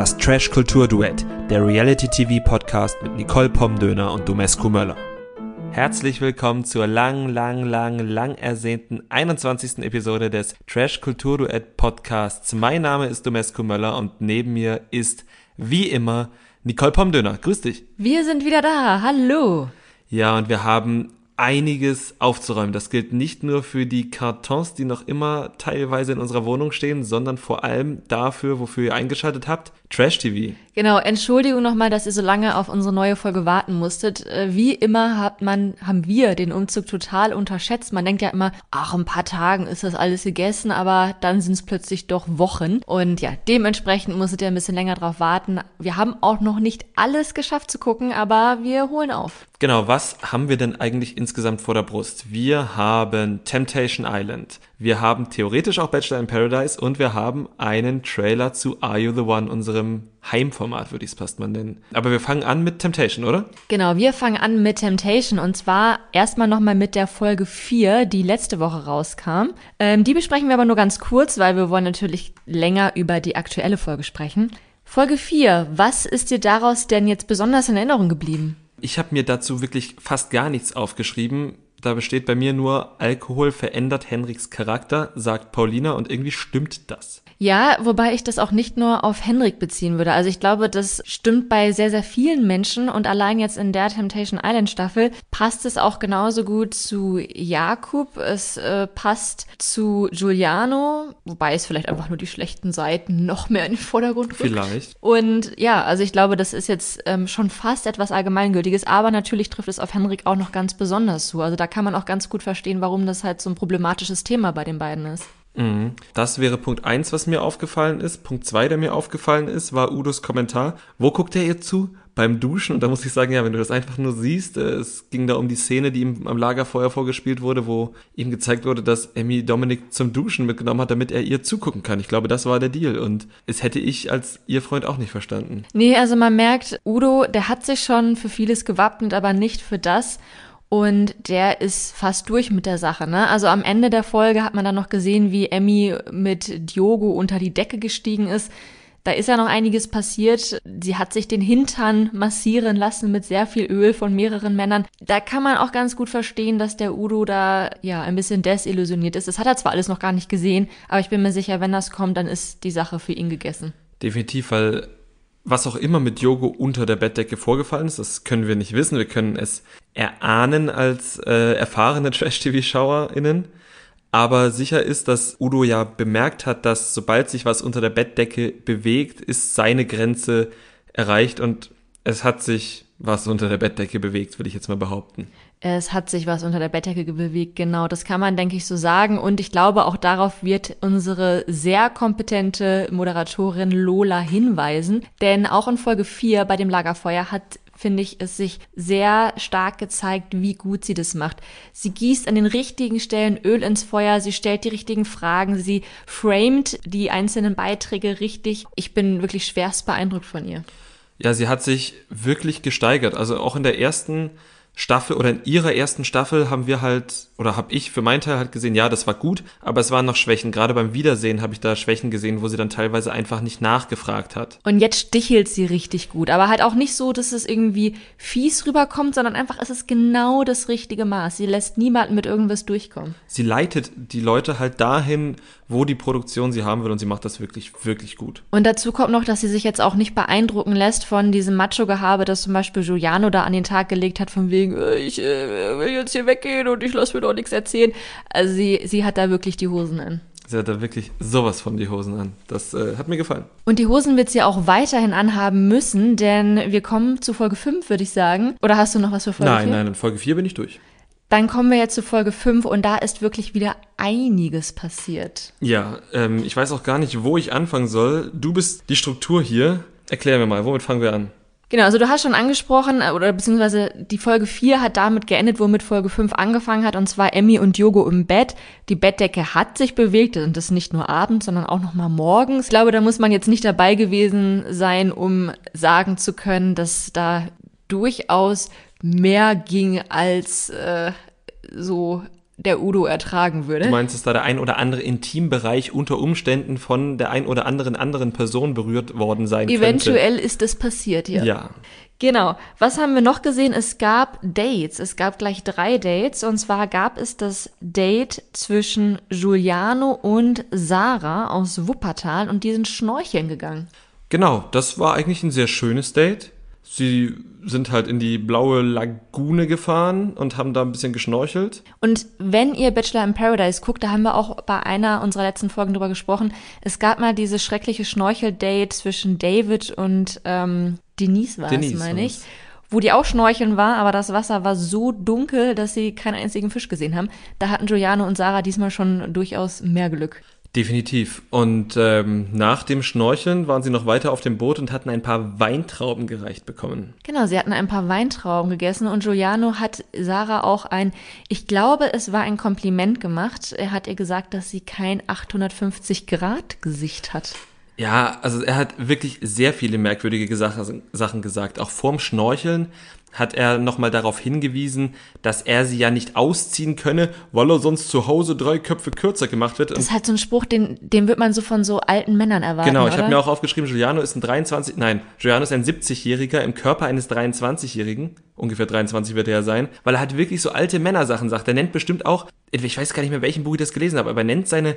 Das Trash-Kultur-Duett, der Reality-TV-Podcast mit Nicole Pomdöner und Domescu Möller. Herzlich willkommen zur lang, lang, lang, lang ersehnten 21. Episode des Trash-Kultur-Duett-Podcasts. Mein Name ist Domescu Möller und neben mir ist, wie immer, Nicole Pomdöner. Grüß dich. Wir sind wieder da. Hallo. Ja, und wir haben einiges aufzuräumen. Das gilt nicht nur für die Kartons, die noch immer teilweise in unserer Wohnung stehen, sondern vor allem dafür, wofür ihr eingeschaltet habt, Trash TV. Genau, Entschuldigung nochmal, dass ihr so lange auf unsere neue Folge warten musstet. Äh, wie immer hat man, haben wir den Umzug total unterschätzt. Man denkt ja immer, ach, ein paar Tagen ist das alles gegessen, aber dann sind es plötzlich doch Wochen. Und ja, dementsprechend musstet ihr ein bisschen länger drauf warten. Wir haben auch noch nicht alles geschafft zu gucken, aber wir holen auf. Genau, was haben wir denn eigentlich insgesamt vor der Brust? Wir haben Temptation Island, wir haben theoretisch auch Bachelor in Paradise und wir haben einen Trailer zu Are You the One, unserem Heimformat, würde ich es fast mal nennen. Aber wir fangen an mit Temptation, oder? Genau, wir fangen an mit Temptation und zwar erstmal nochmal mit der Folge 4, die letzte Woche rauskam. Ähm, die besprechen wir aber nur ganz kurz, weil wir wollen natürlich länger über die aktuelle Folge sprechen. Folge 4, was ist dir daraus denn jetzt besonders in Erinnerung geblieben? Ich habe mir dazu wirklich fast gar nichts aufgeschrieben. Da besteht bei mir nur Alkohol verändert Henriks Charakter, sagt Paulina und irgendwie stimmt das. Ja, wobei ich das auch nicht nur auf Henrik beziehen würde. Also ich glaube, das stimmt bei sehr, sehr vielen Menschen und allein jetzt in der Temptation Island Staffel passt es auch genauso gut zu Jakub. Es äh, passt zu Giuliano, wobei es vielleicht einfach nur die schlechten Seiten noch mehr in den Vordergrund rückt. Vielleicht. Und ja, also ich glaube, das ist jetzt ähm, schon fast etwas Allgemeingültiges, aber natürlich trifft es auf Henrik auch noch ganz besonders zu. Also da kann man auch ganz gut verstehen, warum das halt so ein problematisches Thema bei den beiden ist. Mhm. Das wäre Punkt eins, was mir aufgefallen ist. Punkt zwei, der mir aufgefallen ist, war Udos Kommentar. Wo guckt er ihr zu? Beim Duschen. Und da muss ich sagen, ja, wenn du das einfach nur siehst, äh, es ging da um die Szene, die ihm am Lagerfeuer vorgespielt wurde, wo ihm gezeigt wurde, dass Emmy Dominik zum Duschen mitgenommen hat, damit er ihr zugucken kann. Ich glaube, das war der Deal. Und es hätte ich als ihr Freund auch nicht verstanden. Nee, also man merkt, Udo, der hat sich schon für vieles gewappnet, aber nicht für das. Und der ist fast durch mit der Sache. Ne? Also am Ende der Folge hat man dann noch gesehen, wie Emmy mit Diogo unter die Decke gestiegen ist. Da ist ja noch einiges passiert. Sie hat sich den Hintern massieren lassen mit sehr viel Öl von mehreren Männern. Da kann man auch ganz gut verstehen, dass der Udo da ja ein bisschen desillusioniert ist. Das hat er zwar alles noch gar nicht gesehen, aber ich bin mir sicher, wenn das kommt, dann ist die Sache für ihn gegessen. Definitiv, weil was auch immer mit Yogo unter der Bettdecke vorgefallen ist, das können wir nicht wissen. Wir können es erahnen als äh, erfahrene Trash-TV-SchauerInnen. Aber sicher ist, dass Udo ja bemerkt hat, dass sobald sich was unter der Bettdecke bewegt, ist seine Grenze erreicht und es hat sich was unter der Bettdecke bewegt, will ich jetzt mal behaupten. Es hat sich was unter der Bettdecke bewegt, genau. Das kann man, denke ich, so sagen. Und ich glaube, auch darauf wird unsere sehr kompetente Moderatorin Lola hinweisen. Denn auch in Folge 4 bei dem Lagerfeuer hat finde ich, es sich sehr stark gezeigt, wie gut sie das macht. Sie gießt an den richtigen Stellen Öl ins Feuer, sie stellt die richtigen Fragen, sie framet die einzelnen Beiträge richtig. Ich bin wirklich schwerst beeindruckt von ihr. Ja, sie hat sich wirklich gesteigert. Also auch in der ersten Staffel oder in ihrer ersten Staffel haben wir halt, oder habe ich für meinen Teil halt gesehen, ja, das war gut, aber es waren noch Schwächen. Gerade beim Wiedersehen habe ich da Schwächen gesehen, wo sie dann teilweise einfach nicht nachgefragt hat. Und jetzt stichelt sie richtig gut, aber halt auch nicht so, dass es irgendwie fies rüberkommt, sondern einfach es ist genau das richtige Maß. Sie lässt niemanden mit irgendwas durchkommen. Sie leitet die Leute halt dahin, wo die Produktion sie haben will und sie macht das wirklich, wirklich gut. Und dazu kommt noch, dass sie sich jetzt auch nicht beeindrucken lässt von diesem Macho-Gehabe, das zum Beispiel Giuliano da an den Tag gelegt hat, von wegen, äh, ich äh, will jetzt hier weggehen und ich lasse mir doch nichts erzählen. Also sie, sie hat da wirklich die Hosen an. Sie hat da wirklich sowas von die Hosen an. Das äh, hat mir gefallen. Und die Hosen wird sie auch weiterhin anhaben müssen, denn wir kommen zu Folge 5, würde ich sagen. Oder hast du noch was für Folge nein, 4? Nein, nein, in Folge 4 bin ich durch. Dann kommen wir jetzt zu Folge 5 und da ist wirklich wieder einiges passiert. Ja, ähm, ich weiß auch gar nicht, wo ich anfangen soll. Du bist die Struktur hier. Erklär mir mal, womit fangen wir an? Genau, also du hast schon angesprochen, äh, oder beziehungsweise die Folge 4 hat damit geendet, womit Folge 5 angefangen hat, und zwar Emmy und Yogo im Bett. Die Bettdecke hat sich bewegt, und das nicht nur abends, sondern auch nochmal morgens. Ich glaube, da muss man jetzt nicht dabei gewesen sein, um sagen zu können, dass da durchaus mehr ging als äh, so der Udo ertragen würde. Du meinst, dass da der ein oder andere Intimbereich unter Umständen von der ein oder anderen anderen Person berührt worden sein Eventuell könnte? ist es passiert, ja. Ja. Genau. Was haben wir noch gesehen? Es gab Dates. Es gab gleich drei Dates. Und zwar gab es das Date zwischen Giuliano und Sarah aus Wuppertal und die sind schnorcheln gegangen. Genau, das war eigentlich ein sehr schönes Date. Sie sind halt in die blaue Lagune gefahren und haben da ein bisschen geschnorchelt. Und wenn ihr Bachelor in Paradise guckt, da haben wir auch bei einer unserer letzten Folgen drüber gesprochen, es gab mal dieses schreckliche Schnorcheldate zwischen David und ähm, Denise war es, meine ich. Wo die auch schnorcheln war, aber das Wasser war so dunkel, dass sie keinen einzigen Fisch gesehen haben. Da hatten Giuliano und Sarah diesmal schon durchaus mehr Glück. Definitiv. Und ähm, nach dem Schnorcheln waren sie noch weiter auf dem Boot und hatten ein paar Weintrauben gereicht bekommen. Genau, sie hatten ein paar Weintrauben gegessen und Giuliano hat Sarah auch ein, ich glaube, es war ein Kompliment gemacht. Er hat ihr gesagt, dass sie kein 850 Grad Gesicht hat. Ja, also er hat wirklich sehr viele merkwürdige Sachen gesagt. Auch vorm Schnorcheln hat er nochmal darauf hingewiesen, dass er sie ja nicht ausziehen könne, weil er sonst zu Hause drei Köpfe kürzer gemacht wird. Das ist halt so ein Spruch, den, den wird man so von so alten Männern erwarten. Genau, ich habe mir auch aufgeschrieben, Giuliano ist ein 23, nein, Giuliano ist ein 70-Jähriger im Körper eines 23-Jährigen. Ungefähr 23 wird er ja sein, weil er halt wirklich so alte Männersachen sagt. Er nennt bestimmt auch, ich weiß gar nicht mehr, welchen Buch ich das gelesen habe, aber er nennt seine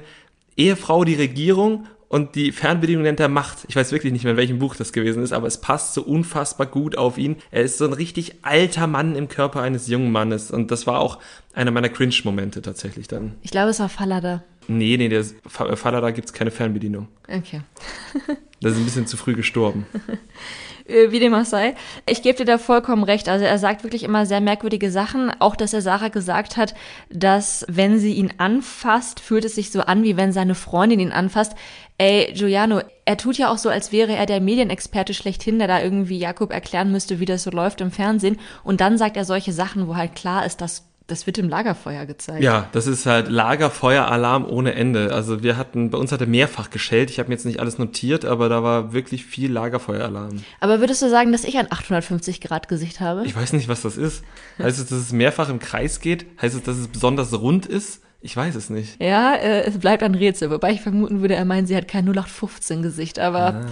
Ehefrau die Regierung und die Fernbedienung nennt er Macht. Ich weiß wirklich nicht mehr, in welchem Buch das gewesen ist, aber es passt so unfassbar gut auf ihn. Er ist so ein richtig alter Mann im Körper eines jungen Mannes und das war auch einer meiner Cringe-Momente tatsächlich dann. Ich glaube, es war Fallada. Nee, nee, der Fallada gibt es keine Fernbedienung. Okay. das ist ein bisschen zu früh gestorben. Äh, wie dem auch sei. Ich gebe dir da vollkommen recht. Also er sagt wirklich immer sehr merkwürdige Sachen. Auch, dass er Sarah gesagt hat, dass wenn sie ihn anfasst, fühlt es sich so an, wie wenn seine Freundin ihn anfasst. Ey, Giuliano, er tut ja auch so, als wäre er der Medienexperte schlechthin, der da irgendwie Jakob erklären müsste, wie das so läuft im Fernsehen. Und dann sagt er solche Sachen, wo halt klar ist, dass das wird im Lagerfeuer gezeigt. Ja, das ist halt Lagerfeueralarm ohne Ende. Also wir hatten, bei uns hatte mehrfach geschellt. Ich habe mir jetzt nicht alles notiert, aber da war wirklich viel Lagerfeueralarm. Aber würdest du sagen, dass ich ein 850 Grad Gesicht habe? Ich weiß nicht, was das ist. Heißt es, dass es mehrfach im Kreis geht? Heißt es, dass es besonders rund ist? Ich weiß es nicht. Ja, äh, es bleibt ein Rätsel, wobei ich vermuten würde, er meint, sie hat kein 0815 Gesicht, aber ah.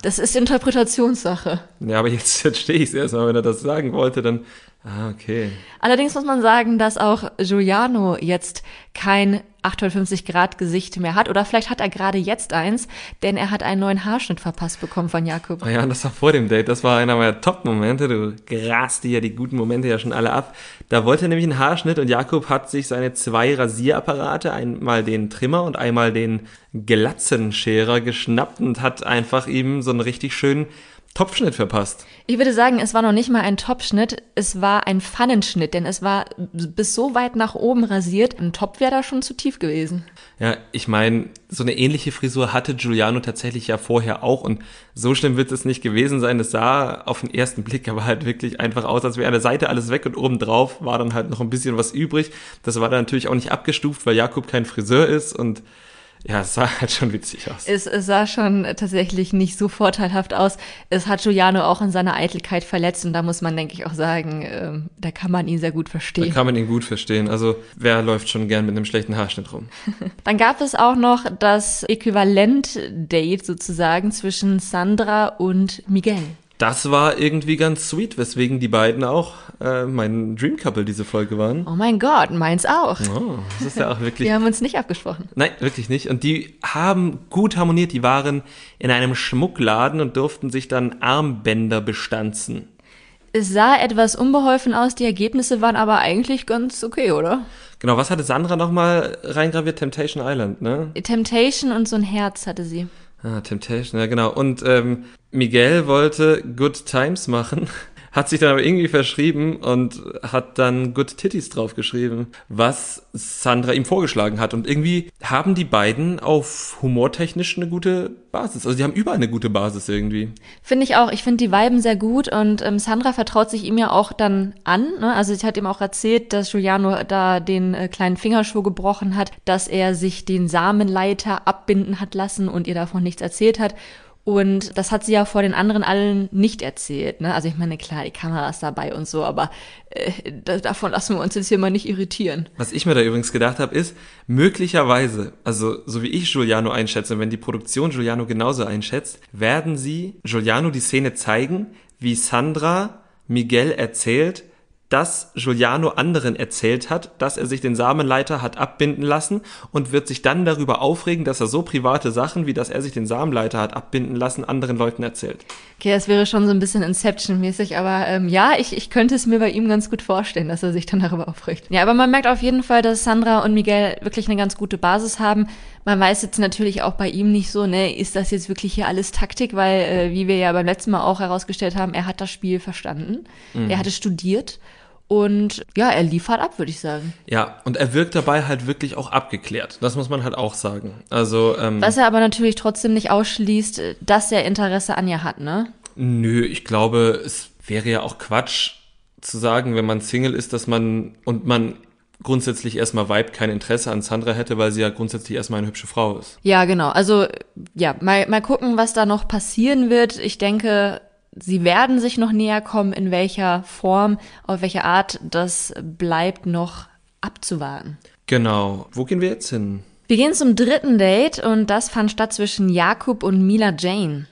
das ist Interpretationssache. Ja, aber jetzt, jetzt stehe ich es erstmal, wenn er das sagen wollte, dann Ah, okay. Allerdings muss man sagen, dass auch Giuliano jetzt kein 850 Grad Gesicht mehr hat. Oder vielleicht hat er gerade jetzt eins, denn er hat einen neuen Haarschnitt verpasst bekommen von Jakob. Oh ja, das war vor dem Date. Das war einer meiner Top-Momente. Du grast dir ja die guten Momente ja schon alle ab. Da wollte er nämlich einen Haarschnitt und Jakob hat sich seine zwei Rasierapparate, einmal den Trimmer und einmal den Glatzenscherer geschnappt und hat einfach ihm so einen richtig schönen Topfschnitt verpasst. Ich würde sagen, es war noch nicht mal ein Topfschnitt, es war ein Pfannenschnitt, denn es war bis so weit nach oben rasiert. Ein Top wäre da schon zu tief gewesen. Ja, ich meine, so eine ähnliche Frisur hatte Giuliano tatsächlich ja vorher auch und so schlimm wird es nicht gewesen sein. Es sah auf den ersten Blick aber halt wirklich einfach aus, als wäre an der Seite alles weg und oben drauf war dann halt noch ein bisschen was übrig. Das war dann natürlich auch nicht abgestuft, weil Jakob kein Friseur ist und ja, es sah halt schon witzig aus. Es, es sah schon tatsächlich nicht so vorteilhaft aus. Es hat Giuliano auch in seiner Eitelkeit verletzt und da muss man, denke ich, auch sagen, äh, da kann man ihn sehr gut verstehen. Da kann man ihn gut verstehen. Also wer läuft schon gern mit einem schlechten Haarschnitt rum? Dann gab es auch noch das Äquivalent-Date sozusagen zwischen Sandra und Miguel das war irgendwie ganz sweet, weswegen die beiden auch äh, mein Dream Couple diese Folge waren. Oh mein Gott, meins auch. Oh, das ist ja auch wirklich. Wir haben uns nicht abgesprochen. Nein, wirklich nicht. Und die haben gut harmoniert. Die waren in einem Schmuckladen und durften sich dann Armbänder bestanzen. Es sah etwas unbeholfen aus, die Ergebnisse waren aber eigentlich ganz okay, oder? Genau, was hatte Sandra nochmal reingraviert? Temptation Island, ne? Temptation und so ein Herz hatte sie. Ah, Temptation, ja genau. Und ähm, Miguel wollte Good Times machen hat sich dann aber irgendwie verschrieben und hat dann Good Titties draufgeschrieben, was Sandra ihm vorgeschlagen hat. Und irgendwie haben die beiden auf humortechnisch eine gute Basis. Also die haben überall eine gute Basis irgendwie. Finde ich auch. Ich finde die Weiben sehr gut und ähm, Sandra vertraut sich ihm ja auch dann an. Ne? Also sie hat ihm auch erzählt, dass Giuliano da den äh, kleinen Fingerschuh gebrochen hat, dass er sich den Samenleiter abbinden hat lassen und ihr davon nichts erzählt hat. Und das hat sie ja vor den anderen allen nicht erzählt. Ne? Also ich meine, klar, die Kamera ist dabei und so, aber äh, davon lassen wir uns jetzt hier mal nicht irritieren. Was ich mir da übrigens gedacht habe, ist, möglicherweise, also so wie ich Giuliano einschätze, wenn die Produktion Giuliano genauso einschätzt, werden sie Giuliano die Szene zeigen, wie Sandra Miguel erzählt, dass Giuliano anderen erzählt hat, dass er sich den Samenleiter hat abbinden lassen und wird sich dann darüber aufregen, dass er so private Sachen, wie dass er sich den Samenleiter hat abbinden lassen, anderen Leuten erzählt. Okay, das wäre schon so ein bisschen Inception-mäßig, aber ähm, ja, ich, ich könnte es mir bei ihm ganz gut vorstellen, dass er sich dann darüber aufregt. Ja, aber man merkt auf jeden Fall, dass Sandra und Miguel wirklich eine ganz gute Basis haben. Man weiß jetzt natürlich auch bei ihm nicht so, ne, ist das jetzt wirklich hier alles Taktik, weil, äh, wie wir ja beim letzten Mal auch herausgestellt haben, er hat das Spiel verstanden. Mhm. Er hatte studiert und ja, er liefert ab, würde ich sagen. Ja, und er wirkt dabei halt wirklich auch abgeklärt. Das muss man halt auch sagen. Also, ähm, Was er aber natürlich trotzdem nicht ausschließt, dass er Interesse an ihr hat, ne? Nö, ich glaube, es wäre ja auch Quatsch zu sagen, wenn man Single ist, dass man und man grundsätzlich erstmal Vibe kein Interesse an Sandra hätte, weil sie ja grundsätzlich erstmal eine hübsche Frau ist. Ja, genau. Also ja, mal, mal gucken, was da noch passieren wird. Ich denke, sie werden sich noch näher kommen, in welcher Form, auf welche Art, das bleibt noch abzuwarten. Genau. Wo gehen wir jetzt hin? Wir gehen zum dritten Date und das fand statt zwischen Jakob und Mila Jane.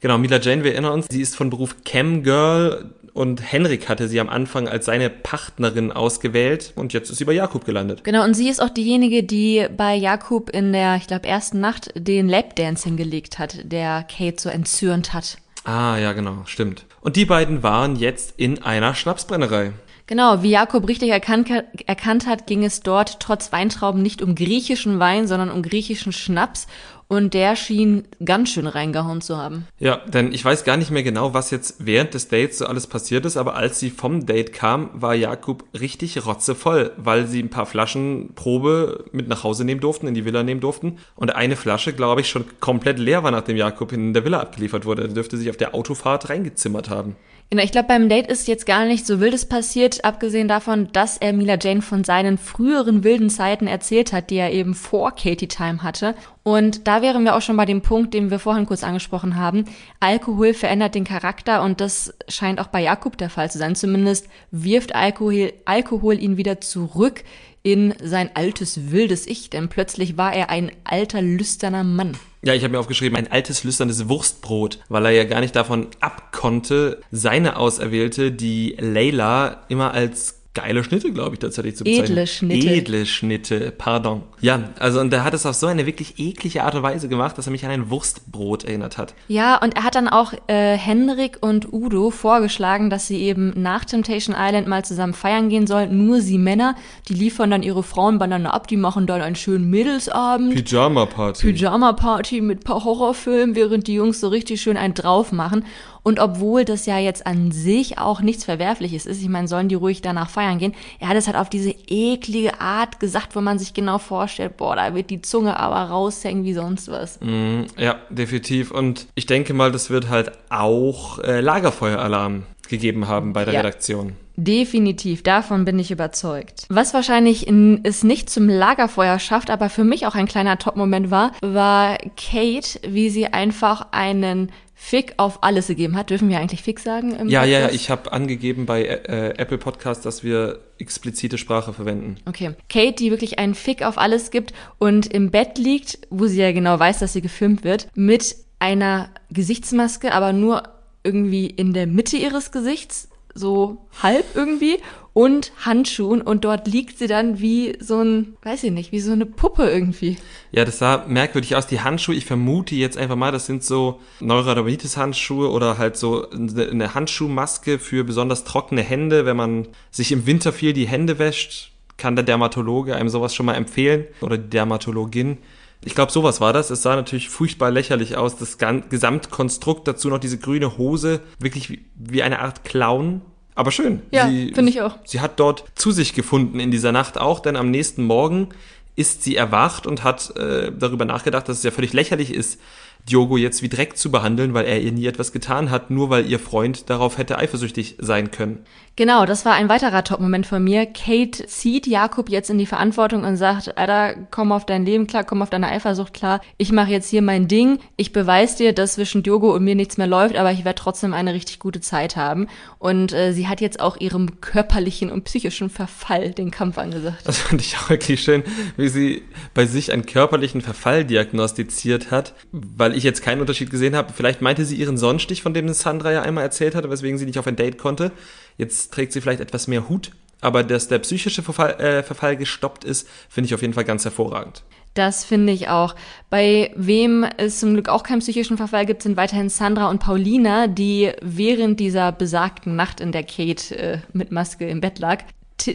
Genau, Mila Jane, wir erinnern uns, sie ist von Beruf Cam Girl und Henrik hatte sie am Anfang als seine Partnerin ausgewählt und jetzt ist sie bei Jakob gelandet. Genau, und sie ist auch diejenige, die bei Jakob in der, ich glaube, ersten Nacht den Lapdance hingelegt hat, der Kate so entzürnt hat. Ah, ja, genau, stimmt. Und die beiden waren jetzt in einer Schnapsbrennerei. Genau, wie Jakob richtig erkannt, erkannt hat, ging es dort trotz Weintrauben nicht um griechischen Wein, sondern um griechischen Schnaps. Und der schien ganz schön reingehauen zu haben. Ja, denn ich weiß gar nicht mehr genau, was jetzt während des Dates so alles passiert ist, aber als sie vom Date kam, war Jakob richtig rotzevoll, weil sie ein paar Flaschen Probe mit nach Hause nehmen durften, in die Villa nehmen durften. Und eine Flasche, glaube ich, schon komplett leer war, nachdem Jakob in der Villa abgeliefert wurde. Er dürfte sich auf der Autofahrt reingezimmert haben. Genau, ich glaube, beim Date ist jetzt gar nicht so wildes passiert, abgesehen davon, dass er Mila Jane von seinen früheren wilden Zeiten erzählt hat, die er eben vor Katie Time hatte. Und da wären wir auch schon bei dem Punkt, den wir vorhin kurz angesprochen haben. Alkohol verändert den Charakter und das scheint auch bei Jakob der Fall zu sein. Zumindest wirft Alkohol, Alkohol ihn wieder zurück in sein altes wildes Ich, denn plötzlich war er ein alter lüsterner Mann. Ja, ich habe mir aufgeschrieben, ein altes lüsternes Wurstbrot, weil er ja gar nicht davon abkonnte, seine Auserwählte, die Layla, immer als geile Schnitte, glaube ich, tatsächlich zu bezeichnen. Edle Schnitte. Edle Schnitte, pardon. Ja, also und er hat es auf so eine wirklich eklige Art und Weise gemacht, dass er mich an ein Wurstbrot erinnert hat. Ja, und er hat dann auch äh, Henrik und Udo vorgeschlagen, dass sie eben nach Temptation Island mal zusammen feiern gehen sollen. Nur sie Männer, die liefern dann ihre Frauen beieinander ab, die machen dann einen schönen Mädelsabend. Pyjama-Party. Pyjama-Party mit paar Horrorfilmen, während die Jungs so richtig schön einen drauf machen. Und obwohl das ja jetzt an sich auch nichts Verwerfliches ist, ich meine, sollen die ruhig danach feiern gehen, er hat es halt auf diese eklige Art gesagt, wo man sich genau vorstellt, boah, da wird die Zunge aber raushängen wie sonst was. Mm, ja, definitiv. Und ich denke mal, das wird halt auch äh, Lagerfeueralarm gegeben haben bei der ja. Redaktion. Definitiv, davon bin ich überzeugt. Was wahrscheinlich es nicht zum Lagerfeuer schafft, aber für mich auch ein kleiner Top-Moment war, war Kate, wie sie einfach einen Fick auf alles gegeben hat. Dürfen wir eigentlich Fick sagen? Ja, Podcast? ja, ja, ich habe angegeben bei äh, Apple Podcast, dass wir explizite Sprache verwenden. Okay. Kate, die wirklich einen Fick auf alles gibt und im Bett liegt, wo sie ja genau weiß, dass sie gefilmt wird, mit einer Gesichtsmaske, aber nur irgendwie in der Mitte ihres Gesichts, so halb irgendwie und Handschuhen und dort liegt sie dann wie so ein, weiß ich nicht, wie so eine Puppe irgendwie. Ja, das sah merkwürdig aus. Die Handschuhe, ich vermute jetzt einfach mal, das sind so Neurodermitis-Handschuhe oder halt so eine Handschuhmaske für besonders trockene Hände. Wenn man sich im Winter viel die Hände wäscht, kann der Dermatologe einem sowas schon mal empfehlen oder die Dermatologin. Ich glaube, sowas war das. Es sah natürlich furchtbar lächerlich aus. Das Gesamtkonstrukt dazu noch diese grüne Hose, wirklich wie, wie eine Art Clown aber schön. Ja, finde ich auch. Sie hat dort zu sich gefunden in dieser Nacht auch, denn am nächsten Morgen ist sie erwacht und hat äh, darüber nachgedacht, dass es ja völlig lächerlich ist, Diogo jetzt wie Dreck zu behandeln, weil er ihr nie etwas getan hat, nur weil ihr Freund darauf hätte eifersüchtig sein können. Genau, das war ein weiterer Top-Moment von mir. Kate zieht Jakob jetzt in die Verantwortung und sagt, Alter, komm auf dein Leben klar, komm auf deine Eifersucht klar. Ich mache jetzt hier mein Ding. Ich beweise dir, dass zwischen Diogo und mir nichts mehr läuft, aber ich werde trotzdem eine richtig gute Zeit haben. Und äh, sie hat jetzt auch ihrem körperlichen und psychischen Verfall den Kampf angesagt. Das fand ich auch wirklich schön, wie sie bei sich einen körperlichen Verfall diagnostiziert hat, weil ich jetzt keinen Unterschied gesehen habe. Vielleicht meinte sie ihren Sonnenstich, von dem Sandra ja einmal erzählt hatte, weswegen sie nicht auf ein Date konnte. Jetzt trägt sie vielleicht etwas mehr Hut, aber dass der psychische Verfall, äh, Verfall gestoppt ist, finde ich auf jeden Fall ganz hervorragend. Das finde ich auch. Bei wem es zum Glück auch keinen psychischen Verfall gibt, sind weiterhin Sandra und Paulina, die während dieser besagten Nacht, in der Kate äh, mit Maske im Bett lag,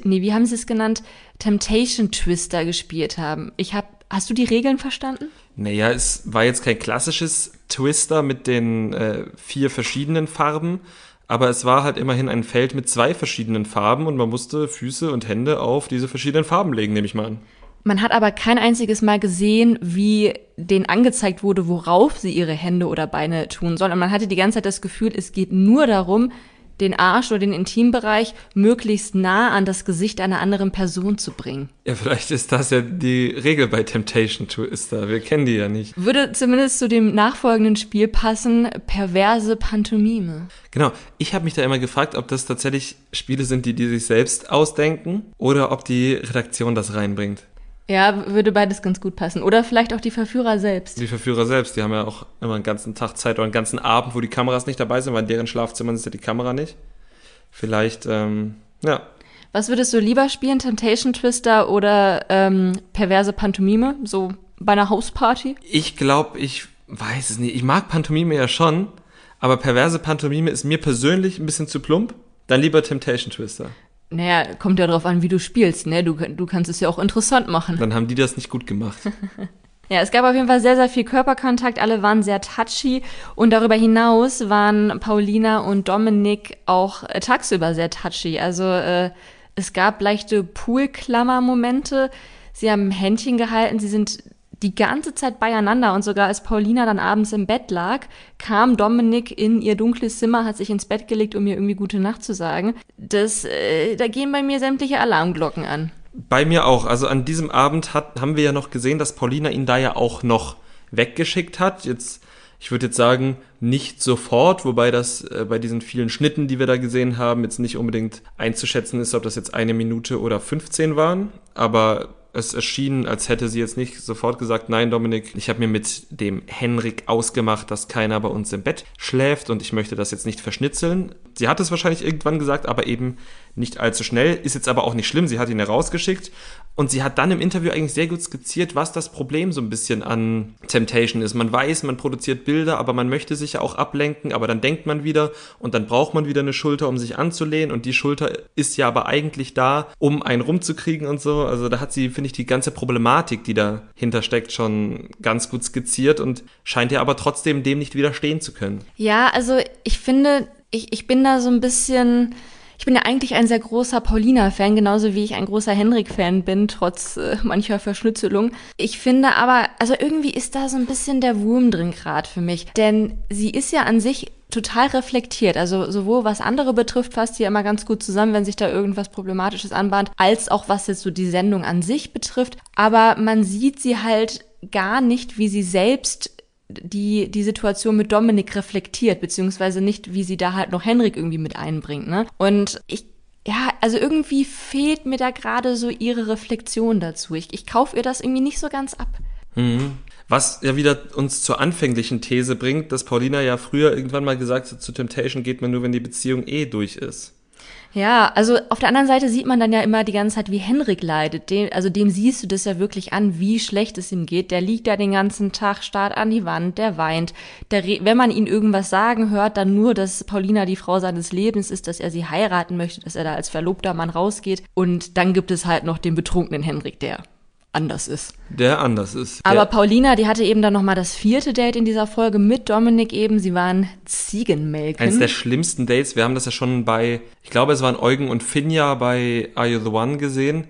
nee, wie haben sie es genannt? Temptation Twister gespielt haben. Ich habe, hast du die Regeln verstanden? Naja, es war jetzt kein klassisches Twister mit den äh, vier verschiedenen Farben, aber es war halt immerhin ein Feld mit zwei verschiedenen Farben und man musste Füße und Hände auf diese verschiedenen Farben legen, nehme ich mal an. Man hat aber kein einziges Mal gesehen, wie denen angezeigt wurde, worauf sie ihre Hände oder Beine tun sollen. Und man hatte die ganze Zeit das Gefühl, es geht nur darum, den Arsch oder den Intimbereich möglichst nah an das Gesicht einer anderen Person zu bringen. Ja, vielleicht ist das ja die Regel bei Temptation Twister. Wir kennen die ja nicht. Würde zumindest zu dem nachfolgenden Spiel passen, perverse Pantomime. Genau. Ich habe mich da immer gefragt, ob das tatsächlich Spiele sind, die die sich selbst ausdenken oder ob die Redaktion das reinbringt. Ja, würde beides ganz gut passen. Oder vielleicht auch die Verführer selbst. Die Verführer selbst, die haben ja auch immer einen ganzen Tag Zeit oder einen ganzen Abend, wo die Kameras nicht dabei sind, weil in deren Schlafzimmern ist ja die Kamera nicht. Vielleicht, ähm, ja. Was würdest du lieber spielen, Temptation Twister oder ähm, perverse Pantomime, so bei einer Hausparty? Ich glaube, ich weiß es nicht. Ich mag Pantomime ja schon, aber perverse Pantomime ist mir persönlich ein bisschen zu plump. Dann lieber Temptation Twister. Naja, kommt ja drauf an, wie du spielst, ne? Du, du kannst es ja auch interessant machen. Dann haben die das nicht gut gemacht. ja, es gab auf jeden Fall sehr, sehr viel Körperkontakt. Alle waren sehr touchy. Und darüber hinaus waren Paulina und Dominik auch äh, tagsüber sehr touchy. Also äh, es gab leichte Poolklammer-Momente. Sie haben Händchen gehalten. Sie sind die ganze Zeit beieinander und sogar als Paulina dann abends im Bett lag, kam Dominik in ihr dunkles Zimmer, hat sich ins Bett gelegt, um mir irgendwie gute Nacht zu sagen. Das, äh, da gehen bei mir sämtliche Alarmglocken an. Bei mir auch. Also an diesem Abend hat, haben wir ja noch gesehen, dass Paulina ihn da ja auch noch weggeschickt hat. Jetzt, ich würde jetzt sagen, nicht sofort, wobei das äh, bei diesen vielen Schnitten, die wir da gesehen haben, jetzt nicht unbedingt einzuschätzen ist, ob das jetzt eine Minute oder 15 waren. Aber es erschien, als hätte sie jetzt nicht sofort gesagt, nein, Dominik, ich habe mir mit dem Henrik ausgemacht, dass keiner bei uns im Bett schläft und ich möchte das jetzt nicht verschnitzeln. Sie hat es wahrscheinlich irgendwann gesagt, aber eben nicht allzu schnell. Ist jetzt aber auch nicht schlimm, sie hat ihn herausgeschickt und sie hat dann im Interview eigentlich sehr gut skizziert, was das Problem so ein bisschen an Temptation ist. Man weiß, man produziert Bilder, aber man möchte sich ja auch ablenken, aber dann denkt man wieder und dann braucht man wieder eine Schulter, um sich anzulehnen und die Schulter ist ja aber eigentlich da, um einen rumzukriegen und so. Also da hat sie, finde ich, die ganze Problematik, die dahinter steckt, schon ganz gut skizziert und scheint ja aber trotzdem dem nicht widerstehen zu können. Ja, also ich finde, ich, ich bin da so ein bisschen ich bin ja eigentlich ein sehr großer Paulina-Fan, genauso wie ich ein großer Henrik-Fan bin, trotz äh, mancher Verschnützelung. Ich finde aber, also irgendwie ist da so ein bisschen der Wurm drin gerade für mich. Denn sie ist ja an sich total reflektiert. Also sowohl was andere betrifft, fasst sie ja immer ganz gut zusammen, wenn sich da irgendwas Problematisches anbahnt, als auch was jetzt so die Sendung an sich betrifft. Aber man sieht sie halt gar nicht, wie sie selbst die die Situation mit Dominik reflektiert, beziehungsweise nicht, wie sie da halt noch Henrik irgendwie mit einbringt. Ne? Und ich ja, also irgendwie fehlt mir da gerade so ihre Reflexion dazu. Ich, ich kaufe ihr das irgendwie nicht so ganz ab. Mhm. Was ja wieder uns zur anfänglichen These bringt, dass Paulina ja früher irgendwann mal gesagt hat, zu Temptation geht man nur, wenn die Beziehung eh durch ist. Ja, also auf der anderen Seite sieht man dann ja immer die ganze Zeit, wie Henrik leidet. Dem, also dem siehst du das ja wirklich an, wie schlecht es ihm geht. Der liegt da den ganzen Tag, starrt an die Wand, der weint. Der, wenn man ihn irgendwas sagen hört, dann nur, dass Paulina die Frau seines Lebens ist, dass er sie heiraten möchte, dass er da als verlobter Mann rausgeht. Und dann gibt es halt noch den betrunkenen Henrik, der anders ist. Der anders ist. Aber Paulina, die hatte eben dann nochmal das vierte Date in dieser Folge mit Dominik eben. Sie waren Ziegenmelken. Eines der schlimmsten Dates. Wir haben das ja schon bei, ich glaube, es waren Eugen und Finja bei Are You the One gesehen.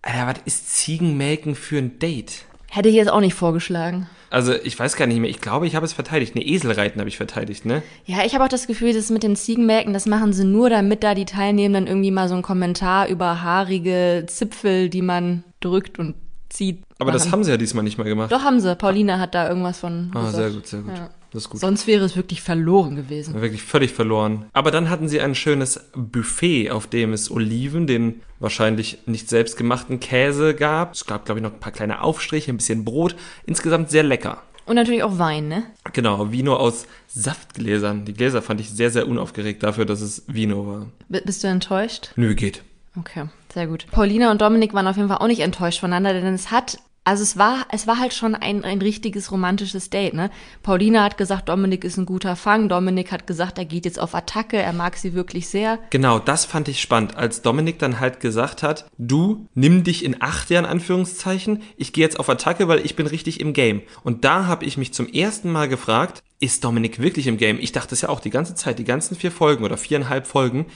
Alter, was ist Ziegenmelken für ein Date? Hätte ich jetzt auch nicht vorgeschlagen. Also ich weiß gar nicht mehr. Ich glaube, ich habe es verteidigt. Ne, Eselreiten habe ich verteidigt, ne? Ja, ich habe auch das Gefühl, das mit den Ziegenmelken, das machen sie nur, damit da die Teilnehmenden irgendwie mal so einen Kommentar über haarige Zipfel, die man drückt und zieht. Aber machen. das haben sie ja diesmal nicht mehr gemacht. Doch haben sie. Paulina hat da irgendwas von. Ah, gesagt. sehr gut, sehr gut. Ja. Das ist gut. Sonst wäre es wirklich verloren gewesen. Wirklich völlig verloren. Aber dann hatten sie ein schönes Buffet, auf dem es Oliven, den wahrscheinlich nicht selbstgemachten Käse gab. Es gab, glaube ich, noch ein paar kleine Aufstriche, ein bisschen Brot. Insgesamt sehr lecker. Und natürlich auch Wein, ne? Genau, Vino aus Saftgläsern. Die Gläser fand ich sehr, sehr unaufgeregt dafür, dass es Vino war. B bist du enttäuscht? Nö, geht. Okay, sehr gut. Paulina und Dominik waren auf jeden Fall auch nicht enttäuscht voneinander, denn es hat, also es war, es war halt schon ein, ein richtiges romantisches Date, ne? Paulina hat gesagt, Dominik ist ein guter Fang. Dominik hat gesagt, er geht jetzt auf Attacke, er mag sie wirklich sehr. Genau, das fand ich spannend, als Dominik dann halt gesagt hat, du nimm dich in acht Jahren Anführungszeichen, ich gehe jetzt auf Attacke, weil ich bin richtig im Game. Und da habe ich mich zum ersten Mal gefragt, ist Dominik wirklich im Game? Ich dachte es ja auch die ganze Zeit, die ganzen vier Folgen oder viereinhalb Folgen,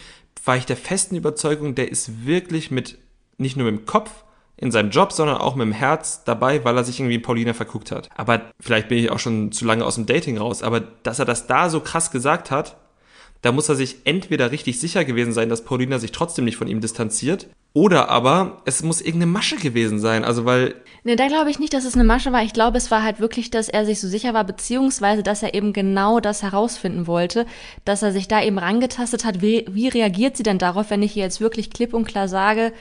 war ich der festen Überzeugung, der ist wirklich mit, nicht nur mit dem Kopf in seinem Job, sondern auch mit dem Herz dabei, weil er sich irgendwie in Paulina verguckt hat. Aber vielleicht bin ich auch schon zu lange aus dem Dating raus, aber dass er das da so krass gesagt hat, da muss er sich entweder richtig sicher gewesen sein, dass Paulina sich trotzdem nicht von ihm distanziert, oder aber es muss irgendeine Masche gewesen sein. Also weil, Ne, da glaube ich nicht, dass es eine Masche war. Ich glaube, es war halt wirklich, dass er sich so sicher war, beziehungsweise, dass er eben genau das herausfinden wollte, dass er sich da eben rangetastet hat. Wie, wie reagiert sie denn darauf, wenn ich ihr jetzt wirklich klipp und klar sage,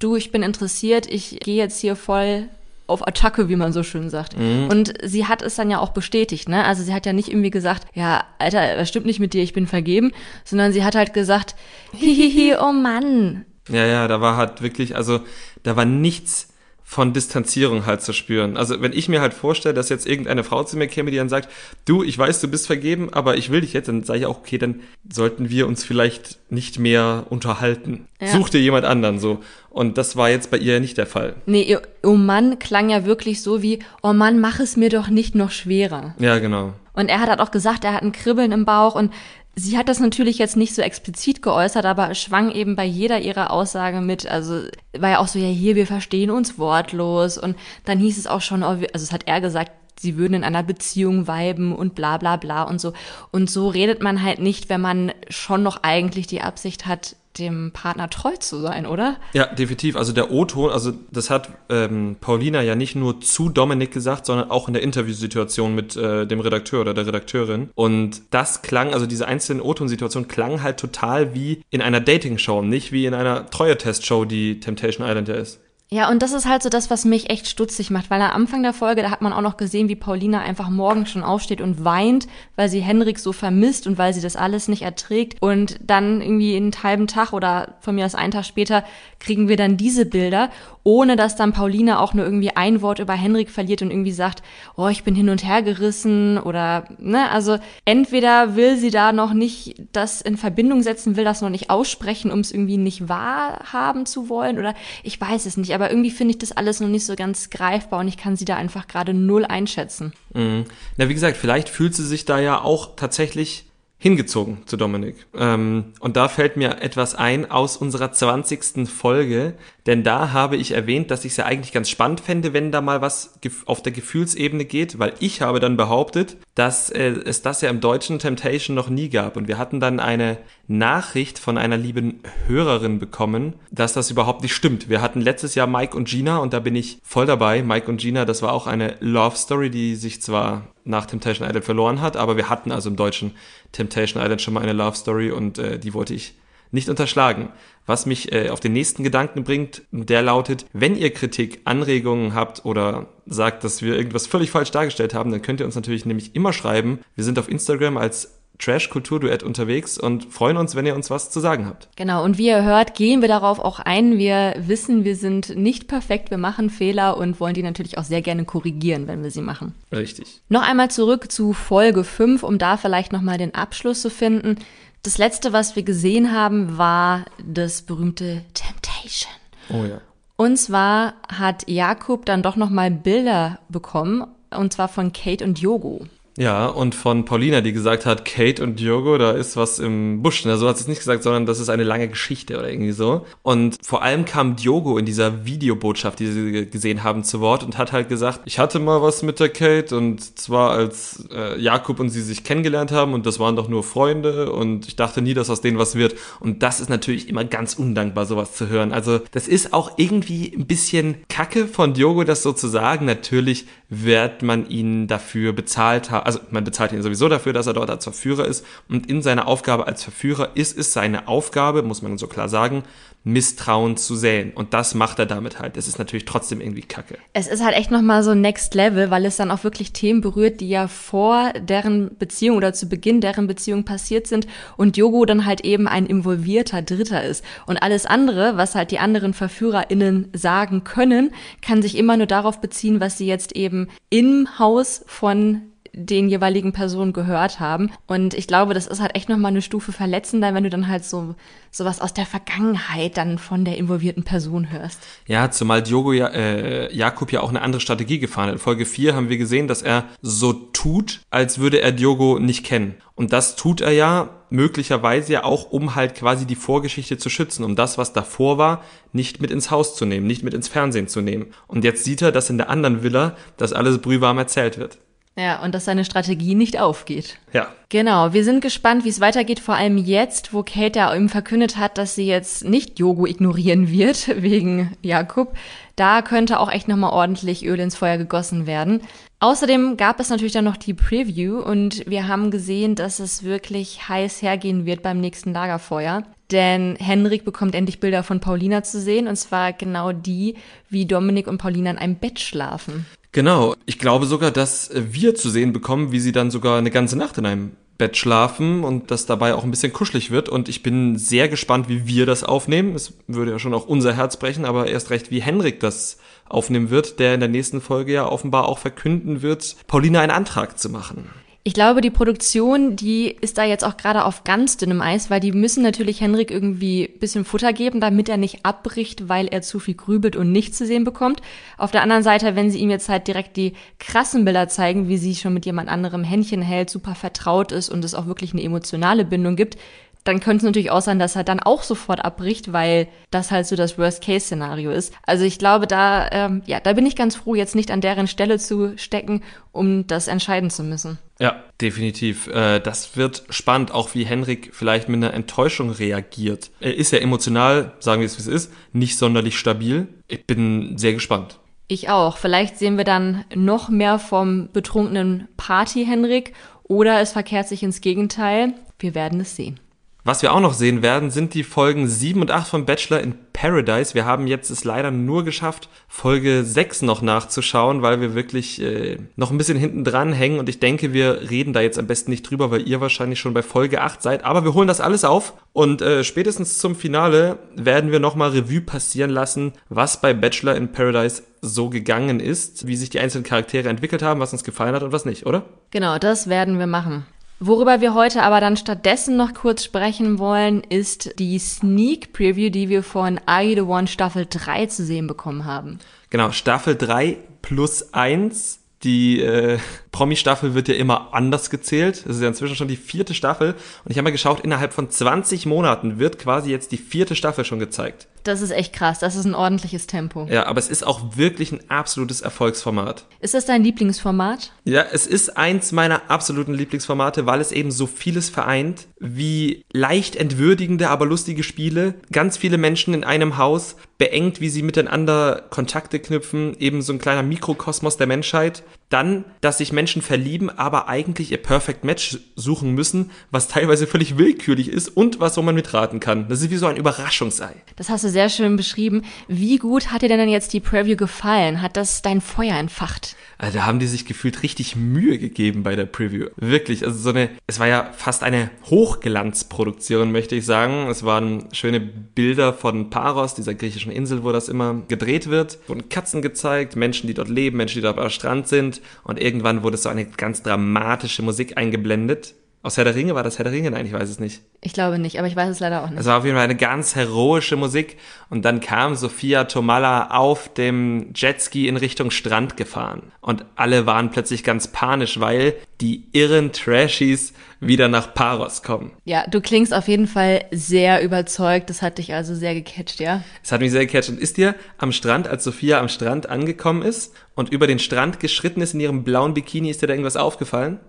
du, ich bin interessiert, ich gehe jetzt hier voll auf Attacke, wie man so schön sagt. Und sie hat es dann ja auch bestätigt, ne? Also sie hat ja nicht irgendwie gesagt, ja, Alter, das stimmt nicht mit dir, ich bin vergeben, sondern sie hat halt gesagt, hihihi, oh Mann. Ja, ja, da war halt wirklich, also da war nichts von Distanzierung halt zu spüren. Also wenn ich mir halt vorstelle, dass jetzt irgendeine Frau zu mir käme, die dann sagt, du, ich weiß, du bist vergeben, aber ich will dich jetzt, dann sage ich auch, okay, dann sollten wir uns vielleicht nicht mehr unterhalten. Ja. Such dir jemand anderen so. Und das war jetzt bei ihr nicht der Fall. Nee, ihr oh Mann klang ja wirklich so wie, oh Mann, mach es mir doch nicht noch schwerer. Ja, genau. Und er hat halt auch gesagt, er hat ein Kribbeln im Bauch und sie hat das natürlich jetzt nicht so explizit geäußert, aber schwang eben bei jeder ihrer Aussage mit. Also war ja auch so, ja hier, wir verstehen uns wortlos und dann hieß es auch schon, oh, also es hat er gesagt, sie würden in einer Beziehung weiben und bla bla bla und so. Und so redet man halt nicht, wenn man schon noch eigentlich die Absicht hat, dem Partner treu zu sein, oder? Ja, definitiv. Also der O-Ton, also das hat ähm, Paulina ja nicht nur zu Dominik gesagt, sondern auch in der Interviewsituation mit äh, dem Redakteur oder der Redakteurin. Und das klang, also diese einzelnen O-Ton-Situationen klangen halt total wie in einer Dating-Show, nicht wie in einer Treue-Test-Show, die Temptation Island ja ist. Ja, und das ist halt so das, was mich echt stutzig macht, weil am Anfang der Folge, da hat man auch noch gesehen, wie Paulina einfach morgens schon aufsteht und weint, weil sie Henrik so vermisst und weil sie das alles nicht erträgt. Und dann irgendwie einen halben Tag oder von mir aus einen Tag später kriegen wir dann diese Bilder, ohne dass dann Paulina auch nur irgendwie ein Wort über Henrik verliert und irgendwie sagt, oh, ich bin hin und her gerissen oder, ne, also entweder will sie da noch nicht das in Verbindung setzen, will das noch nicht aussprechen, um es irgendwie nicht wahrhaben zu wollen oder ich weiß es nicht, aber irgendwie finde ich das alles noch nicht so ganz greifbar und ich kann sie da einfach gerade null einschätzen. Mhm. Na, wie gesagt, vielleicht fühlt sie sich da ja auch tatsächlich hingezogen zu Dominik. Ähm, und da fällt mir etwas ein aus unserer 20. Folge, denn da habe ich erwähnt, dass ich es ja eigentlich ganz spannend fände, wenn da mal was auf der Gefühlsebene geht, weil ich habe dann behauptet, dass äh, es das ja im deutschen Temptation noch nie gab. Und wir hatten dann eine Nachricht von einer lieben Hörerin bekommen, dass das überhaupt nicht stimmt. Wir hatten letztes Jahr Mike und Gina und da bin ich voll dabei. Mike und Gina, das war auch eine Love Story, die sich zwar nach Temptation Island verloren hat, aber wir hatten also im deutschen Temptation Island schon mal eine Love Story und äh, die wollte ich nicht unterschlagen. Was mich äh, auf den nächsten Gedanken bringt, der lautet, wenn ihr Kritik, Anregungen habt oder sagt, dass wir irgendwas völlig falsch dargestellt haben, dann könnt ihr uns natürlich nämlich immer schreiben. Wir sind auf Instagram als Trash Kulturduett unterwegs und freuen uns, wenn ihr uns was zu sagen habt. Genau, und wie ihr hört, gehen wir darauf auch ein. Wir wissen, wir sind nicht perfekt, wir machen Fehler und wollen die natürlich auch sehr gerne korrigieren, wenn wir sie machen. Richtig. Noch einmal zurück zu Folge 5, um da vielleicht nochmal den Abschluss zu finden. Das letzte, was wir gesehen haben, war das berühmte Temptation. Oh ja. Und zwar hat Jakob dann doch nochmal Bilder bekommen, und zwar von Kate und Yogo. Ja, und von Paulina, die gesagt hat, Kate und Diogo, da ist was im Busch. Na, so hat sie es nicht gesagt, sondern das ist eine lange Geschichte oder irgendwie so. Und vor allem kam Diogo in dieser Videobotschaft, die sie gesehen haben, zu Wort und hat halt gesagt, ich hatte mal was mit der Kate und zwar als äh, Jakob und sie sich kennengelernt haben und das waren doch nur Freunde und ich dachte nie, dass aus denen was wird. Und das ist natürlich immer ganz undankbar, sowas zu hören. Also das ist auch irgendwie ein bisschen Kacke von Diogo, das so zu sagen. Natürlich wird man ihn dafür bezahlt haben, also man bezahlt ihn sowieso dafür, dass er dort als Verführer ist und in seiner Aufgabe als Verführer ist es seine Aufgabe, muss man so klar sagen, Misstrauen zu säen. Und das macht er damit halt. Es ist natürlich trotzdem irgendwie kacke. Es ist halt echt nochmal so Next Level, weil es dann auch wirklich Themen berührt, die ja vor deren Beziehung oder zu Beginn deren Beziehung passiert sind und Yogo dann halt eben ein involvierter Dritter ist. Und alles andere, was halt die anderen VerführerInnen sagen können, kann sich immer nur darauf beziehen, was sie jetzt eben im Haus von den jeweiligen Personen gehört haben. Und ich glaube, das ist halt echt nochmal eine Stufe verletzender, wenn du dann halt so sowas aus der Vergangenheit dann von der involvierten Person hörst. Ja, zumal Diogo ja, äh, Jakob ja auch eine andere Strategie gefahren hat. In Folge 4 haben wir gesehen, dass er so tut, als würde er Diogo nicht kennen. Und das tut er ja möglicherweise ja auch, um halt quasi die Vorgeschichte zu schützen, um das, was davor war, nicht mit ins Haus zu nehmen, nicht mit ins Fernsehen zu nehmen. Und jetzt sieht er, dass in der anderen Villa das alles brühwarm erzählt wird. Ja, und dass seine Strategie nicht aufgeht. Ja. Genau, wir sind gespannt, wie es weitergeht, vor allem jetzt, wo Kate ja eben verkündet hat, dass sie jetzt nicht Yogo ignorieren wird, wegen Jakob. Da könnte auch echt nochmal ordentlich Öl ins Feuer gegossen werden. Außerdem gab es natürlich dann noch die Preview und wir haben gesehen, dass es wirklich heiß hergehen wird beim nächsten Lagerfeuer. Denn Henrik bekommt endlich Bilder von Paulina zu sehen und zwar genau die, wie Dominik und Paulina in einem Bett schlafen. Genau, ich glaube sogar, dass wir zu sehen bekommen, wie sie dann sogar eine ganze Nacht in einem Bett schlafen und das dabei auch ein bisschen kuschelig wird. Und ich bin sehr gespannt, wie wir das aufnehmen. Es würde ja schon auch unser Herz brechen, aber erst recht, wie Henrik das aufnehmen wird, der in der nächsten Folge ja offenbar auch verkünden wird, Paulina einen Antrag zu machen. Ich glaube, die Produktion, die ist da jetzt auch gerade auf ganz dünnem Eis, weil die müssen natürlich Henrik irgendwie bisschen Futter geben, damit er nicht abbricht, weil er zu viel grübelt und nichts zu sehen bekommt. Auf der anderen Seite, wenn sie ihm jetzt halt direkt die krassen Bilder zeigen, wie sie schon mit jemand anderem Händchen hält, super vertraut ist und es auch wirklich eine emotionale Bindung gibt, dann könnte es natürlich auch sein, dass er dann auch sofort abbricht, weil das halt so das Worst-Case-Szenario ist. Also ich glaube, da, ähm, ja, da bin ich ganz froh, jetzt nicht an deren Stelle zu stecken, um das entscheiden zu müssen. Ja, definitiv. Äh, das wird spannend, auch wie Henrik vielleicht mit einer Enttäuschung reagiert. Er ist ja emotional, sagen wir es wie es ist, nicht sonderlich stabil. Ich bin sehr gespannt. Ich auch. Vielleicht sehen wir dann noch mehr vom betrunkenen Party-Henrik oder es verkehrt sich ins Gegenteil. Wir werden es sehen. Was wir auch noch sehen werden, sind die Folgen 7 und 8 von Bachelor in Paradise. Wir haben jetzt es leider nur geschafft, Folge 6 noch nachzuschauen, weil wir wirklich äh, noch ein bisschen hinten dran hängen und ich denke, wir reden da jetzt am besten nicht drüber, weil ihr wahrscheinlich schon bei Folge 8 seid. Aber wir holen das alles auf und äh, spätestens zum Finale werden wir nochmal Revue passieren lassen, was bei Bachelor in Paradise so gegangen ist, wie sich die einzelnen Charaktere entwickelt haben, was uns gefallen hat und was nicht, oder? Genau, das werden wir machen. Worüber wir heute aber dann stattdessen noch kurz sprechen wollen, ist die Sneak Preview, die wir von I The One Staffel 3 zu sehen bekommen haben. Genau, Staffel 3 plus 1 die äh, Promi-Staffel wird ja immer anders gezählt. Das ist ja inzwischen schon die vierte Staffel. Und ich habe mal geschaut, innerhalb von 20 Monaten wird quasi jetzt die vierte Staffel schon gezeigt. Das ist echt krass. Das ist ein ordentliches Tempo. Ja, aber es ist auch wirklich ein absolutes Erfolgsformat. Ist das dein Lieblingsformat? Ja, es ist eins meiner absoluten Lieblingsformate, weil es eben so vieles vereint, wie leicht entwürdigende, aber lustige Spiele, ganz viele Menschen in einem Haus, beengt, wie sie miteinander Kontakte knüpfen, eben so ein kleiner Mikrokosmos der Menschheit. Dann, dass sich Menschen verlieben, aber eigentlich ihr Perfect Match suchen müssen, was teilweise völlig willkürlich ist und was wo man mitraten kann. Das ist wie so ein Überraschungsei. Das hast du sehr schön beschrieben. Wie gut hat dir denn jetzt die Preview gefallen? Hat das dein Feuer entfacht? Also da haben die sich gefühlt richtig Mühe gegeben bei der Preview. Wirklich, also so eine, es war ja fast eine Hochglanzproduktion, möchte ich sagen. Es waren schöne Bilder von Paros, dieser griechischen Insel, wo das immer gedreht wird. Wurden Katzen gezeigt, Menschen, die dort leben, Menschen, die dort am Strand sind. Und irgendwann wurde so eine ganz dramatische Musik eingeblendet Aus Herr der Ringe war das Herr der Ringe? Nein, ich weiß es nicht. Ich glaube nicht, aber ich weiß es leider auch nicht. Es war auf jeden Fall eine ganz heroische Musik und dann kam Sophia Tomalla auf dem Jetski in Richtung Strand gefahren und alle waren plötzlich ganz panisch, weil die irren Trashies wieder nach Paros kommen. Ja, du klingst auf jeden Fall sehr überzeugt. Das hat dich also sehr gecatcht, ja? Es hat mich sehr gecatcht. Und ist dir am Strand, als Sophia am Strand angekommen ist und über den Strand geschritten ist in ihrem blauen Bikini, ist dir da irgendwas aufgefallen?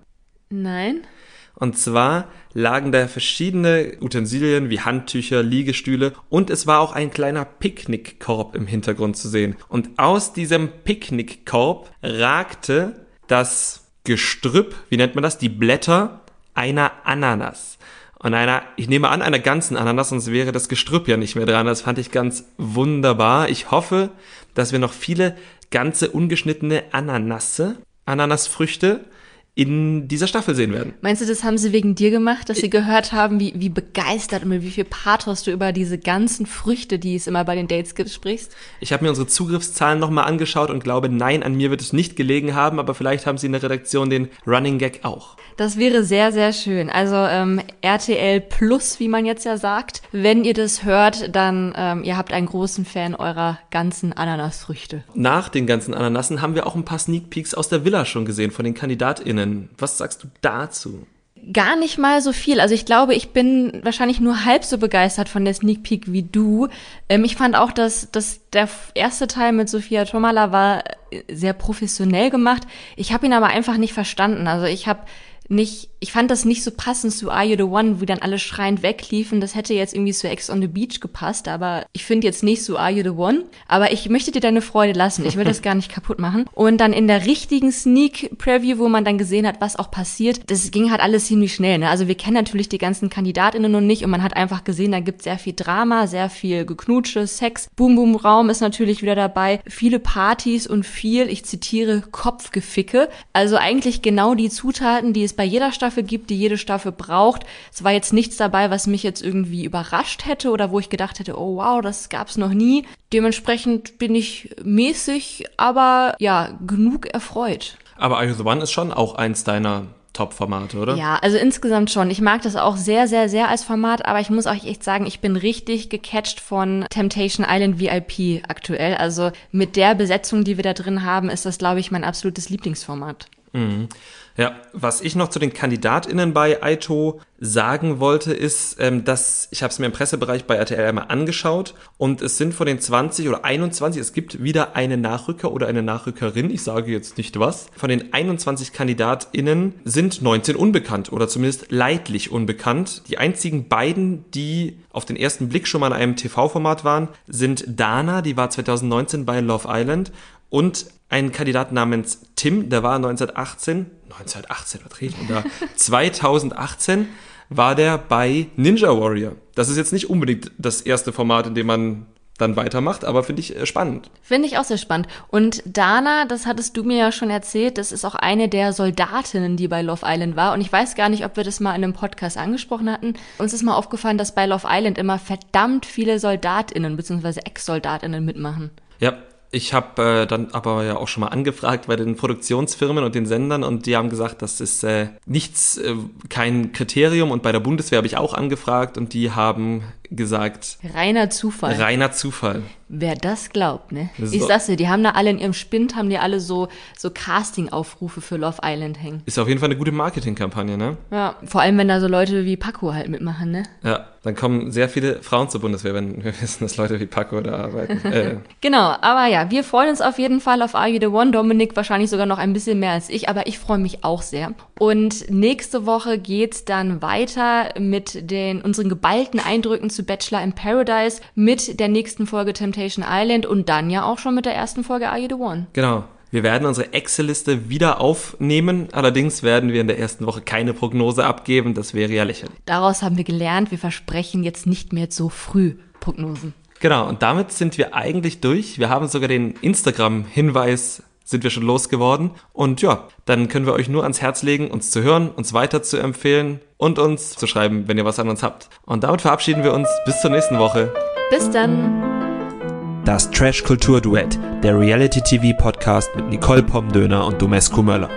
Nein. Und zwar lagen da verschiedene Utensilien wie Handtücher, Liegestühle und es war auch ein kleiner Picknickkorb im Hintergrund zu sehen. Und aus diesem Picknickkorb ragte das Gestrüpp, wie nennt man das, die Blätter einer Ananas. Und einer, ich nehme an, einer ganzen Ananas, sonst wäre das Gestrüpp ja nicht mehr dran. Das fand ich ganz wunderbar. Ich hoffe, dass wir noch viele ganze ungeschnittene Ananasse, Ananasfrüchte in dieser Staffel sehen werden. Meinst du, das haben sie wegen dir gemacht, dass sie gehört haben, wie, wie begeistert und mit wie viel Pathos du über diese ganzen Früchte, die es immer bei den Dates gibt, sprichst? Ich habe mir unsere Zugriffszahlen nochmal angeschaut und glaube, nein, an mir wird es nicht gelegen haben, aber vielleicht haben sie in der Redaktion den Running Gag auch. Das wäre sehr, sehr schön. Also ähm, RTL Plus, wie man jetzt ja sagt. Wenn ihr das hört, dann ähm, ihr habt einen großen Fan eurer ganzen Ananasfrüchte. Nach den ganzen Ananassen haben wir auch ein paar Sneak Peeks aus der Villa schon gesehen von den KandidatInnen. Was sagst du dazu? Gar nicht mal so viel. Also ich glaube, ich bin wahrscheinlich nur halb so begeistert von der Sneak Peek wie du. Ähm, ich fand auch, dass, dass der erste Teil mit Sophia Tomala war äh, sehr professionell gemacht. Ich habe ihn aber einfach nicht verstanden. Also ich habe nicht, ich fand das nicht so passend zu Are You the One, wie dann alle schreiend wegliefen. Das hätte jetzt irgendwie zu Ex on the Beach gepasst, aber ich finde jetzt nicht so Are You the One. Aber ich möchte dir deine Freude lassen. Ich will das gar nicht kaputt machen. Und dann in der richtigen Sneak Preview, wo man dann gesehen hat, was auch passiert, das ging halt alles ziemlich schnell. Ne? Also wir kennen natürlich die ganzen KandidatInnen noch nicht und man hat einfach gesehen, da gibt sehr viel Drama, sehr viel Geknutsche, Sex. Boom Boom Raum ist natürlich wieder dabei. Viele Partys und viel, ich zitiere, Kopfgeficke. Also eigentlich genau die Zutaten, die es bei jeder Staffel gibt, die jede Staffel braucht. Es war jetzt nichts dabei, was mich jetzt irgendwie überrascht hätte oder wo ich gedacht hätte, oh wow, das gab's noch nie. Dementsprechend bin ich mäßig, aber ja, genug erfreut. Aber Are You the One ist schon auch eins deiner Top-Formate, oder? Ja, also insgesamt schon. Ich mag das auch sehr, sehr, sehr als Format, aber ich muss euch echt sagen, ich bin richtig gecatcht von Temptation Island VIP aktuell. Also mit der Besetzung, die wir da drin haben, ist das, glaube ich, mein absolutes Lieblingsformat. Mhm. Ja, was ich noch zu den KandidatInnen bei Aito sagen wollte, ist, ähm, dass ich habe es mir im Pressebereich bei RTL einmal angeschaut und es sind von den 20 oder 21, es gibt wieder eine Nachrücker oder eine Nachrückerin, ich sage jetzt nicht was. Von den 21 KandidatInnen sind 19 unbekannt oder zumindest leidlich unbekannt. Die einzigen beiden, die auf den ersten Blick schon mal in einem TV-Format waren, sind Dana, die war 2019 bei Love Island und ein Kandidat namens Tim, der war 1918, 1918, was rede ich da? 2018 war der bei Ninja Warrior. Das ist jetzt nicht unbedingt das erste Format, in dem man dann weitermacht, aber finde ich äh, spannend. Finde ich auch sehr spannend. Und Dana, das hattest du mir ja schon erzählt, das ist auch eine der Soldatinnen, die bei Love Island war. Und ich weiß gar nicht, ob wir das mal in einem Podcast angesprochen hatten. Uns ist mal aufgefallen, dass bei Love Island immer verdammt viele Soldatinnen bzw. Ex-Soldatinnen mitmachen. Ja, ich habe äh, dann aber ja auch schon mal angefragt bei den Produktionsfirmen und den Sendern und die haben gesagt, das ist äh, nichts, äh, kein Kriterium. Und bei der Bundeswehr habe ich auch angefragt und die haben gesagt. Reiner Zufall. Reiner Zufall. Wer das glaubt, ne? So. Ich sag's dir, die haben da alle in ihrem Spind, haben die alle so, so Casting-Aufrufe für Love Island hängen. Ist auf jeden Fall eine gute Marketingkampagne, ne? Ja, vor allem, wenn da so Leute wie Paco halt mitmachen, ne? Ja, dann kommen sehr viele Frauen zur Bundeswehr, wenn wir wissen, dass Leute wie Paco da arbeiten. äh. genau, aber ja, wir freuen uns auf jeden Fall auf Are You The One. Dominik wahrscheinlich sogar noch ein bisschen mehr als ich, aber ich freue mich auch sehr. Und nächste Woche geht's dann weiter mit den, unseren geballten Eindrücken zu Bachelor in Paradise, mit der nächsten Folge Temptation Island und dann ja auch schon mit der ersten Folge Are You The One. Genau. Wir werden unsere Excel-Liste wieder aufnehmen. Allerdings werden wir in der ersten Woche keine Prognose abgeben. Das wäre ja lächerlich. Daraus haben wir gelernt, wir versprechen jetzt nicht mehr so früh Prognosen. Genau, und damit sind wir eigentlich durch. Wir haben sogar den Instagram-Hinweis sind wir schon losgeworden. Und ja, dann können wir euch nur ans Herz legen, uns zu hören, uns weiter zu empfehlen und uns zu schreiben, wenn ihr was an uns habt. Und damit verabschieden wir uns bis zur nächsten Woche. Bis dann. Das Trash Kultur Duett, der Reality TV Podcast mit Nicole Pomdöner und Domescu Möller.